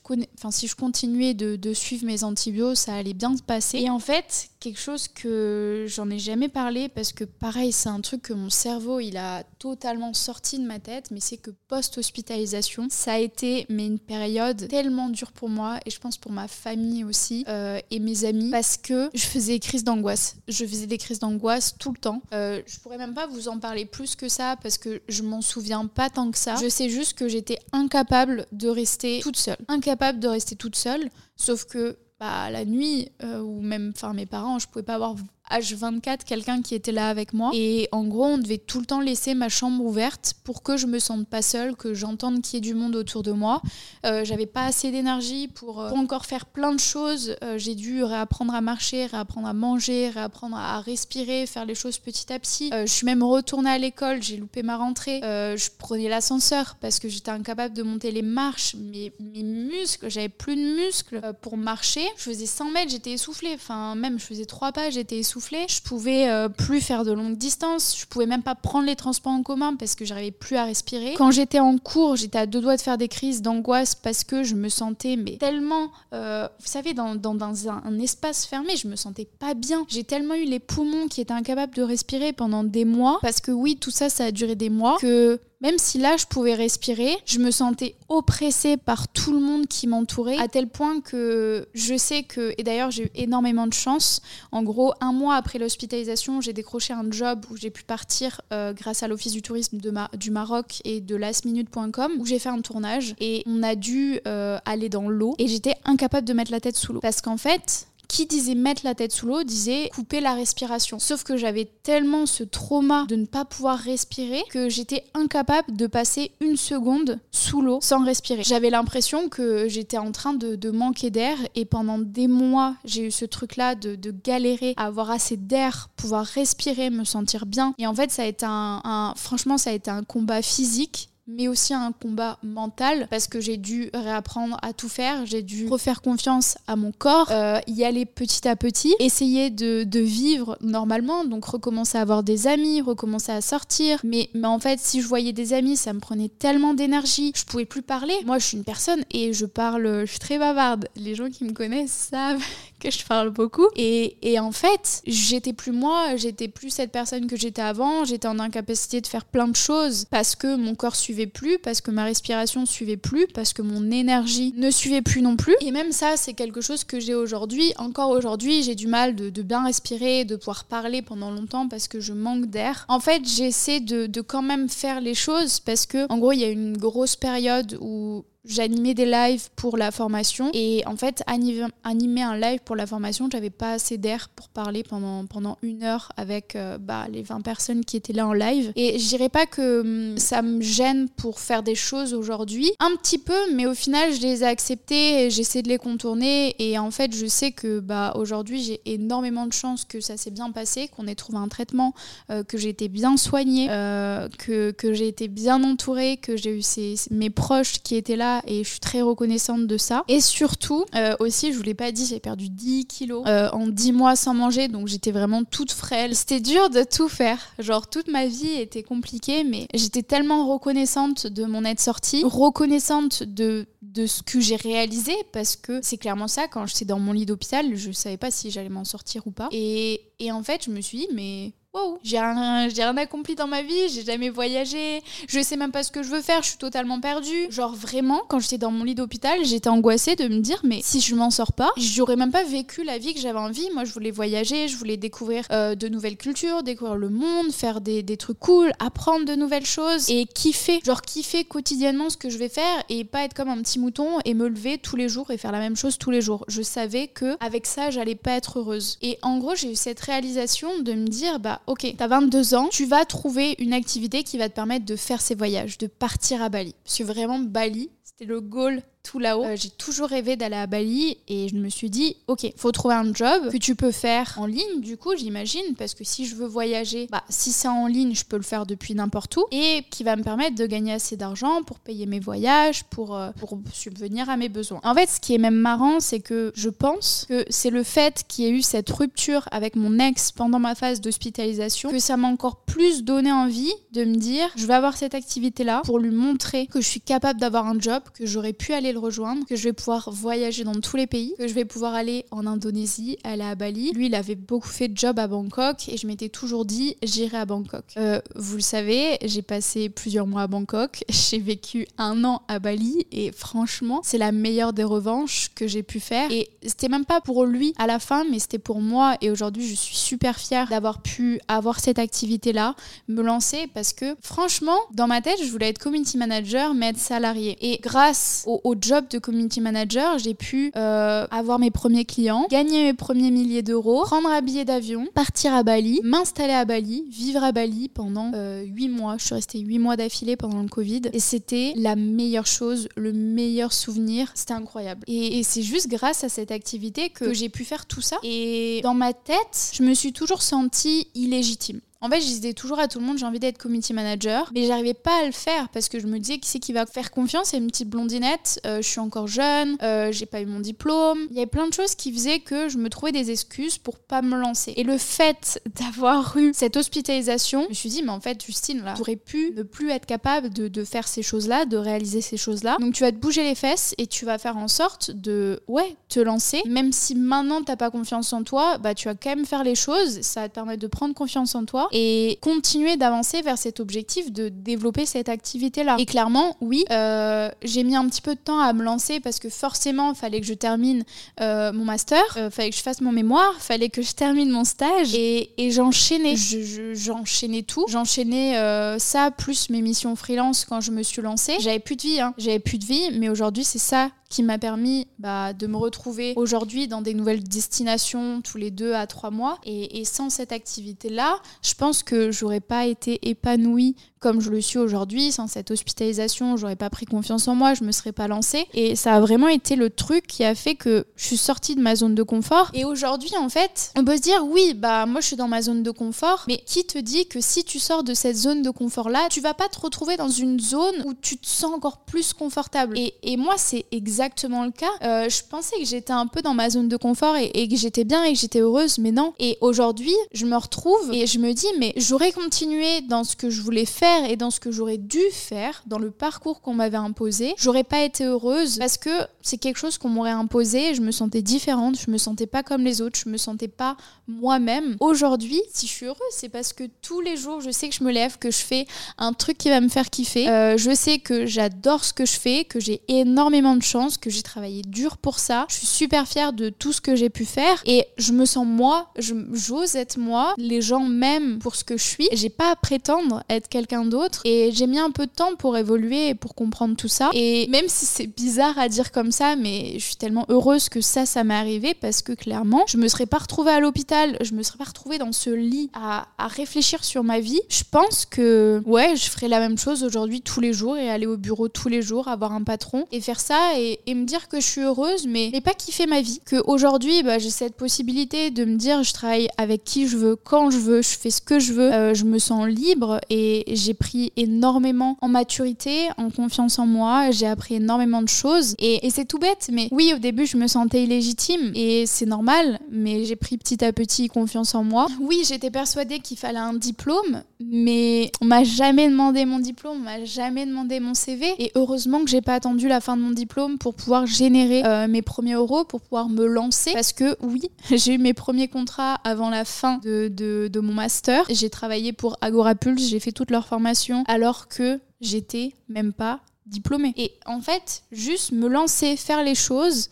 si je continuais de, de suivre mes antibiotiques, ça allait bien se passer. Et en fait, quelque chose que j'en ai jamais parlé parce que pareil, c'est un truc que mon cerveau il a totalement sorti de ma tête, mais c'est que post-hospitalisation, ça a été mais une période tellement dure pour moi et je pense pour ma famille aussi euh, et mes amis parce que je faisais des crises d'angoisse. Je faisais des crises d'angoisse tout le temps. Euh, je pourrais même pas vous en parler plus que ça parce que je m'en souviens pas tant que ça. Je sais juste que j'étais incapable de rester toute seule. Incapable de rester toute seule. Sauf que bah, la nuit, euh, ou même enfin mes parents, je pouvais pas avoir H24 quelqu'un qui était là avec moi. Et en gros, on devait tout le temps laisser ma chambre ouverte pour que je me sente pas seule, que j'entende qu'il y ait du monde autour de moi. Euh, J'avais pas assez d'énergie pour, euh, pour, encore faire plein de choses. Euh, j'ai dû réapprendre à marcher, réapprendre à manger, réapprendre à respirer, faire les choses petit à petit. Je suis même retournée à l'école, j'ai loupé ma rentrée. je prenais l'ascenseur parce que j'étais incapable de monter les marches. Mes, mes muscles, j'avais plus de muscles pour marcher. Je faisais 100 mètres, j'étais essoufflée. Enfin, même je faisais 3 pas, j'étais essoufflée je pouvais euh, plus faire de longues distances. Je pouvais même pas prendre les transports en commun parce que j'arrivais plus à respirer. Quand j'étais en cours, j'étais à deux doigts de faire des crises d'angoisse parce que je me sentais mais tellement, euh, vous savez, dans, un, un, espace fermé, je me sentais pas bien. J'ai tellement eu les poumons qui étaient incapables de respirer pendant des mois parce que oui, tout ça, ça a duré des mois que même si là je pouvais respirer, je me sentais oppressée par tout le monde qui m'entourait, à tel point que je sais que, et d'ailleurs j'ai eu énormément de chance, en gros un mois après l'hospitalisation, j'ai décroché un job où j'ai pu partir euh, grâce à l'Office du tourisme du Maroc et de lastminute.com, où j'ai fait un tournage et on a dû euh, aller dans l'eau et j'étais incapable de mettre la tête sous l'eau. Parce qu'en fait, qui disait mettre la tête sous l'eau disait couper la respiration. Sauf que j'avais tellement ce trauma de ne pas pouvoir respirer que j'étais incapable de passer une seconde sous l'eau sans respirer. J'avais l'impression que j'étais en train de, manquer d'air et pendant des mois j'ai eu ce truc là de, galérer à avoir assez d'air, pouvoir respirer, me sentir bien. Et en fait ça a été un, franchement ça a été un combat physique mais aussi un combat mental parce que j'ai dû réapprendre à tout faire, j'ai dû refaire confiance à mon corps, euh, y aller petit à petit, essayer de, de, vivre normalement, donc recommencer à avoir des amis, recommencer à sortir. Mais, mais en fait, si je voyais des amis, ça me prenait tellement d'énergie, je pouvais plus parler. Moi, je suis une personne et je parle, je suis très bavarde. Les gens qui me connaissent savent que je parle beaucoup. Et, et en fait, j'étais plus moi, j'étais plus cette personne que j'étais avant, j'étais en incapacité de faire plein de choses parce que mon corps suivait plus, parce que ma respiration suivait plus, parce que mon énergie ne suivait plus non plus. Et même ça, c'est quelque chose que j'ai aujourd'hui. Encore aujourd'hui, j'ai du mal de, bien respirer, de pouvoir parler pendant longtemps parce que je manque d'air. En fait, j'essaie de, de quand même faire les choses parce que, en gros, il y a une grosse période où j'animais des lives pour la formation. Et en fait animer un live pour la formation j'avais pas assez d'air pour parler pendant, pendant une heure avec euh, bah, les 20 personnes qui étaient là en live. Et je dirais pas que hum, ça me gêne pour faire des choses aujourd'hui. Un petit peu mais au final je les ai acceptées et j'essaie de les contourner. Et en fait je sais que bah, aujourd'hui j'ai énormément de chance que ça s'est bien passé qu'on ait trouvé un traitement euh, que j'ai été bien soignée euh, que, que j'ai été bien entourée que j'ai eu ces, mes proches qui étaient là et je suis très reconnaissante de ça. Et surtout, euh, aussi, je vous l'ai pas dit, j'ai perdu 10 kilos euh, en 10 mois sans manger, donc j'étais vraiment toute frêle. C'était dur de tout faire. Genre, toute ma vie était compliquée, mais j'étais tellement reconnaissante de mon être sortie, reconnaissante de, de ce que j'ai réalisé, parce que c'est clairement ça, quand j'étais dans mon lit d'hôpital, je savais pas si j'allais m'en sortir ou pas. Et, et en fait, je me suis dit, mais wow, j'ai rien, rien accompli dans ma vie, j'ai jamais voyagé, je sais même pas ce que je veux faire, je suis totalement perdue. Genre vraiment, quand j'étais dans mon lit d'hôpital, j'étais angoissée de me dire, mais si je m'en sors pas, j'aurais même pas vécu la vie que j'avais envie. Moi, je voulais voyager, je voulais découvrir euh, de nouvelles cultures, découvrir le monde, faire des, des, trucs cool, apprendre de nouvelles choses et kiffer, genre kiffer quotidiennement ce que je vais faire et pas être comme un petit mouton et me lever tous les jours et faire la même chose tous les jours. Je savais que avec ça, j'allais pas être heureuse. Et en gros, j'ai eu cette réalisation de me dire, bah ok, t'as 22 ans, tu vas trouver une activité qui va te permettre de faire ces voyages, de partir à Bali. Parce que vraiment, Bali, c'était le goal tout là-haut. Euh, j'ai toujours rêvé d'aller à Bali et je me suis dit, ok, faut trouver un job que tu peux faire en ligne, du coup, j'imagine, parce que si je veux voyager, bah, si c'est en ligne, je peux le faire depuis n'importe où et qui va me permettre de gagner assez d'argent pour payer mes voyages, pour, euh, pour subvenir à mes besoins. En fait, ce qui est même marrant, c'est que je pense que c'est le fait qu'il y ait eu cette rupture avec mon ex pendant ma phase d'hospitalisation que ça m'a encore plus donné envie de me dire, je vais avoir cette activité-là pour lui montrer que je suis capable d'avoir un job, que j'aurais pu aller le rejoindre, que je vais pouvoir voyager dans tous les pays, que je vais pouvoir aller en Indonésie, aller à Bali. Lui, il avait beaucoup fait de job à Bangkok et je m'étais toujours dit j'irai à Bangkok. Euh, vous le savez, j'ai passé plusieurs mois à Bangkok, j'ai vécu un an à Bali et franchement, c'est la meilleure des revanches que j'ai pu faire. Et c'était même pas pour lui à la fin, mais c'était pour moi. Et aujourd'hui, je suis super fière d'avoir pu avoir cette activité-là, me lancer parce que franchement, dans ma tête, je voulais être community manager, mais être salarié. Et grâce au, au job de community manager, j'ai pu euh, avoir mes premiers clients, gagner mes premiers milliers d'euros, prendre un billet d'avion, partir à Bali, m'installer à Bali, vivre à Bali pendant euh, 8 mois. Je suis restée 8 mois d'affilée pendant le Covid et c'était la meilleure chose, le meilleur souvenir. C'était incroyable. Et, et c'est juste grâce à cette activité que, que j'ai pu faire tout ça. Et dans ma tête, je me suis toujours sentie illégitime. En fait, je disais toujours à tout le monde, j'ai envie d'être community manager, mais j'arrivais pas à le faire parce que je me disais qui c'est qui va faire confiance? À une petite blondinette, euh, je suis encore jeune, euh, j'ai pas eu mon diplôme. Il y avait plein de choses qui faisaient que je me trouvais des excuses pour pas me lancer. Et le fait d'avoir eu cette hospitalisation, je me suis dit, mais en fait, Justine, là, aurais pu ne plus être capable de, de faire ces choses-là, de réaliser ces choses-là. Donc tu vas te bouger les fesses et tu vas faire en sorte de, ouais, te lancer. Même si maintenant t'as pas confiance en toi, bah tu vas quand même faire les choses, ça va te permettre de prendre confiance en toi et continuer d'avancer vers cet objectif de développer cette activité-là. Et clairement, oui, euh, j'ai mis un petit peu de temps à me lancer parce que forcément, il fallait que je termine euh, mon master, il euh, fallait que je fasse mon mémoire, il fallait que je termine mon stage et, j'enchaînais. J'enchaînais je, tout. J'enchaînais ça plus mes missions freelance quand je me suis lancée. J'avais plus de vie, hein. j'avais plus de vie, mais aujourd'hui, c'est ça qui m'a permis bah, de me retrouver aujourd'hui dans des nouvelles destinations tous les deux à trois mois. Et, et sans cette activité-là, je pense que j'aurais pas été épanouie comme je le suis aujourd'hui. Sans cette hospitalisation, j'aurais pas pris confiance en moi, je me serais pas lancée. Et ça a vraiment été le truc qui a fait que je suis sortie de ma zone de confort. Et aujourd'hui, en fait, on peut se dire, oui, bah moi je suis dans ma zone de confort, mais qui te dit que si tu sors de cette zone de confort-là, tu vas pas te retrouver dans une zone où tu te sens encore plus confortable? Et, moi, c'est exactement le cas. Euh, je pensais que j'étais un peu dans ma zone de confort et que j'étais bien et que j'étais heureuse, mais non. Et aujourd'hui, je me retrouve et je me dis, mais j'aurais continué dans ce que je voulais faire et dans ce que j'aurais dû faire, dans le parcours qu'on m'avait imposé. J'aurais pas été heureuse parce que c'est quelque chose qu'on m'aurait imposé. Je me sentais différente, je me sentais pas comme les autres, je me sentais pas moi-même. Aujourd'hui, si je suis heureuse, c'est parce que tous les jours, je sais que je me lève, que je fais un truc qui va me faire kiffer. Euh, je sais que j'adore ce que je fais, que j'ai énormément de chance, que j'ai travaillé dur pour ça. Je suis super fière de tout ce que j'ai pu faire et je me sens moi, j'ose être moi. Les gens m'aiment pour ce que je suis. J'ai pas à prétendre être quelqu'un d'autre et j'ai mis un peu de temps pour évoluer et pour comprendre tout ça. Et même si c'est bizarre à dire comme ça, mais je suis tellement heureuse que ça, ça m'est arrivé parce que clairement, je me serais pas retrouvée à l'hôpital, je me serais pas retrouvée dans ce lit à, à réfléchir sur ma vie. Je pense que, ouais, je ferais la même chose aujourd'hui tous les jours et aller au bureau tous les jours, avoir un patron et faire ça et, et me dire que je suis heureuse, mais, mais pas kiffer ma vie. Que aujourd'hui, bah, j'ai cette possibilité de me dire je travaille avec qui je veux, quand je veux, je fais ce que je veux, euh, je me sens libre et j'ai pris énormément en maturité, en confiance en moi, j'ai appris énormément de choses et, c'est tout bête, mais oui, au début, je me sentais illégitime et c'est normal, mais j'ai pris petit à petit confiance en moi. Oui, j'étais persuadée qu'il fallait un diplôme, mais on m'a jamais demandé mon diplôme, on m'a jamais demandé mon CV et heureusement que j'ai pas attendu la fin de mon diplôme pour pouvoir générer euh, mes premiers euros, pour pouvoir me lancer parce que oui, j'ai eu mes premiers contrats avant la fin de, de, de mon master. J'ai travaillé pour Agora Pulse, j'ai fait toute leur formation alors que j'étais même pas diplômée. Et en fait, juste me lancer, faire les choses,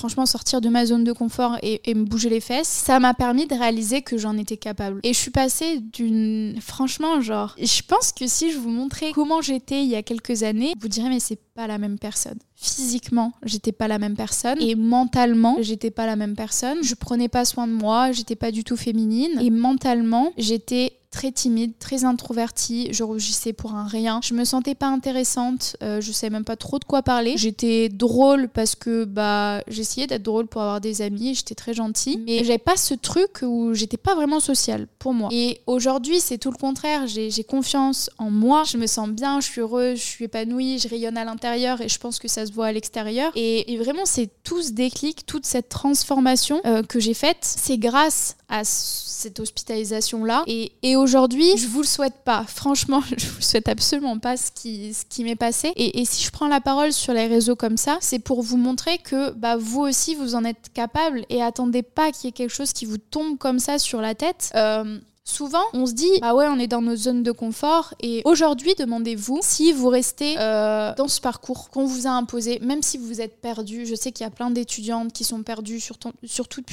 franchement sortir de ma zone de confort et, me bouger les fesses, ça m'a permis de réaliser que j'en étais capable. Et je suis passée d'une... Franchement, genre, je pense que si je vous montrais comment j'étais il y a quelques années, vous direz mais c'est pas la même personne. Physiquement, j'étais pas la même personne et mentalement, j'étais pas la même personne. Je prenais pas soin de moi, j'étais pas du tout féminine et mentalement, j'étais très timide, très introvertie, je rougissais pour un rien, je me sentais pas intéressante, euh, je savais même pas trop de quoi parler. J'étais drôle parce que bah d'être drôle pour avoir des amis, j'étais très gentille, mais j'avais pas ce truc où j'étais pas vraiment sociale pour moi. Et aujourd'hui, c'est tout le contraire, j'ai confiance en moi, je me sens bien, je suis heureuse, je suis épanouie, je rayonne à l'intérieur et je pense que ça se voit à l'extérieur. Et, et, vraiment, c'est tout ce déclic, toute cette transformation euh, que j'ai faite, c'est grâce à cette hospitalisation-là. Et, et aujourd'hui, je vous le souhaite pas. Franchement, je vous souhaite absolument pas ce qui, m'est passé. Et, et, si je prends la parole sur les réseaux comme ça, c'est pour vous montrer que bah, vous aussi, vous en êtes capable et attendez pas qu'il y ait quelque chose qui vous tombe comme ça sur la tête. Euh, Souvent, on se dit, bah ouais, on est dans nos zones de confort. Et aujourd'hui, demandez-vous si vous restez euh, dans ce parcours qu'on vous a imposé, même si vous êtes perdu. Je sais qu'il y a plein d'étudiantes qui sont perdues, surtout,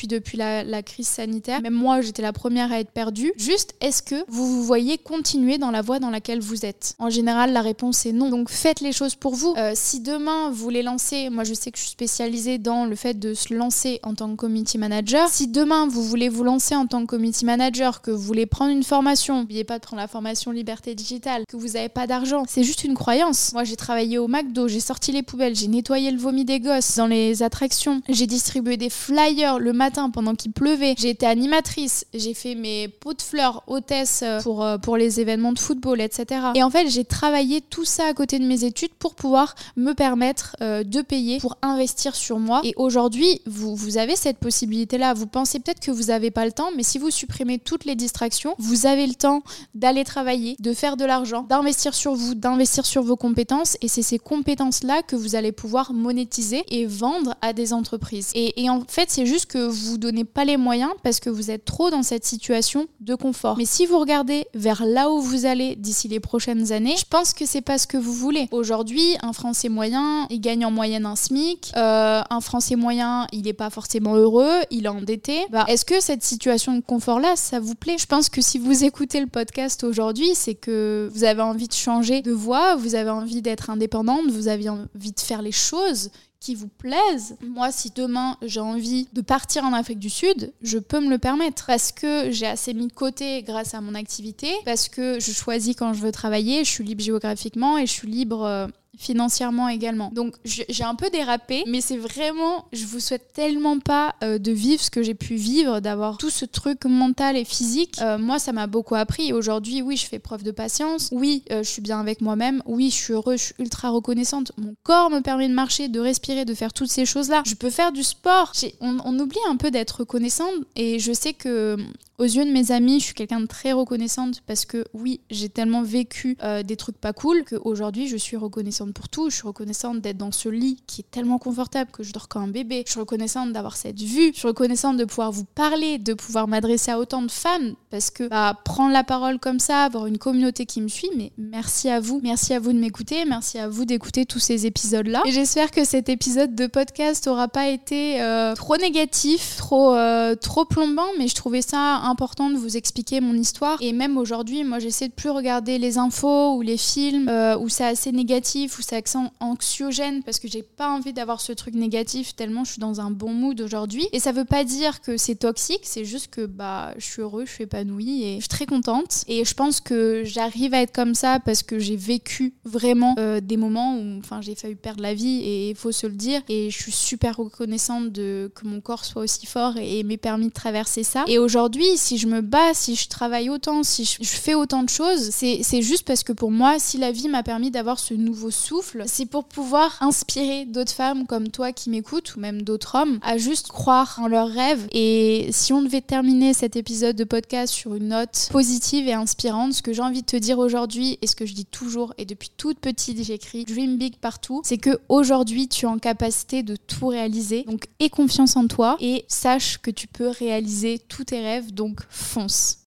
depuis, la, crise sanitaire. Même moi, j'étais la première à être perdue. Juste, est-ce que vous vous voyez continuer dans la voie dans laquelle vous êtes? En général, la réponse est non. Donc faites les choses pour vous. Euh, si demain, vous voulez lancer, moi je sais que je suis spécialisée dans le fait de se lancer en tant que community manager. Si demain, vous voulez vous lancer en tant que community manager, que vous voulez prendre une formation, n'oubliez pas de prendre la formation Liberté Digitale, que vous n'avez pas d'argent, c'est juste une croyance. Moi, j'ai travaillé au McDo, j'ai sorti les poubelles, j'ai nettoyé le vomi des gosses dans les attractions, j'ai distribué des flyers le matin pendant qu'il pleuvait, j'ai été animatrice, j'ai fait mes pots de fleurs hôtesse pour, euh, pour les événements de football, etc. Et en fait, j'ai travaillé tout ça à côté de mes études pour pouvoir me permettre euh, de payer pour investir sur moi. Et aujourd'hui, vous, vous avez cette possibilité-là. Vous pensez peut-être que vous n'avez pas le temps, mais si vous supprimez toutes les distractions, vous avez le temps d'aller travailler, de faire de l'argent, d'investir sur vous, d'investir sur vos compétences. Et c'est ces compétences-là que vous allez pouvoir monétiser et vendre à des entreprises. Et, en fait, c'est juste que vous donnez pas les moyens parce que vous êtes trop dans cette situation de confort. Mais si vous regardez vers là où vous allez d'ici les prochaines années, je pense que c'est pas ce que vous voulez. Aujourd'hui, un Français moyen, il gagne en moyenne un SMIC. Euh, un Français moyen, il n'est pas forcément heureux, il est endetté. Bah, Est-ce que cette situation de confort-là, ça vous plaît? Pense que si vous écoutez le podcast aujourd'hui, c'est que vous avez envie de changer de voie, vous avez envie d'être indépendante, vous avez envie de faire les choses qui vous plaisent. Moi, si demain j'ai envie de partir en Afrique du Sud, je peux me le permettre parce que j'ai assez mis de côté grâce à mon activité, parce que je choisis quand je veux travailler, je suis libre géographiquement et je suis libre euh, financièrement également. Donc j'ai un peu dérapé, mais c'est vraiment, je vous souhaite tellement pas euh, de vivre ce que j'ai pu vivre, d'avoir tout ce truc mental et physique. Euh, moi, ça m'a beaucoup appris. Aujourd'hui, oui, je fais preuve de patience. Oui, euh, je suis bien avec moi-même. Oui, je suis heureuse, je suis ultra reconnaissante. Mon corps me permet de marcher, de respirer, de faire toutes ces choses-là. Je peux faire du sport. On, on oublie un peu d'être reconnaissante et je sais que aux yeux de mes amis, je suis quelqu'un de très reconnaissante parce que oui, j'ai tellement vécu euh, des trucs pas cool qu'aujourd'hui, je suis reconnaissante pour tout. Je suis reconnaissante d'être dans ce lit qui est tellement confortable que je dors comme un bébé. Je suis reconnaissante d'avoir cette vue. Je suis reconnaissante de pouvoir vous parler, de pouvoir m'adresser à autant de femmes parce que bah, prendre la parole comme ça, avoir une communauté qui me suit, mais merci à vous. Merci à vous de m'écouter. Merci à vous d'écouter tous ces épisodes-là. Et j'espère que cet épisode de podcast aura pas été euh, trop négatif, trop, euh, trop plombant, mais je trouvais ça important de vous expliquer mon histoire. Et même aujourd'hui, moi, j'essaie de plus regarder les infos ou les films euh, où c'est assez négatif, où c'est anxiogène, parce que j'ai pas envie d'avoir ce truc négatif tellement je suis dans un bon mood aujourd'hui. Et ça veut pas dire que c'est toxique, c'est juste que bah, je suis heureux, je suis épanouie et je suis très contente. Et je pense que j'arrive à être comme ça parce que j'ai vécu vraiment euh, des moments où enfin, j'ai failli perdre la vie et il faut se le dire. Et je suis super reconnaissante de que mon corps soit aussi fort et m'ait permis de traverser ça. Et aujourd'hui, si je me bats, si je travaille autant, si je, fais autant de choses, c'est juste parce que pour moi, si la vie m'a permis d'avoir ce nouveau souffle, c'est pour pouvoir inspirer d'autres femmes comme toi qui m'écoutent ou même d'autres hommes à juste croire en leurs rêves. Et si on devait terminer cet épisode de podcast sur une note positive et inspirante, ce que j'ai envie de te dire aujourd'hui et ce que je dis toujours et depuis toute petite j'écris Dream Big partout, c'est que aujourd'hui tu es en capacité de tout réaliser. Donc aie confiance en toi et sache que tu peux réaliser tous tes rêves. Donc fonce.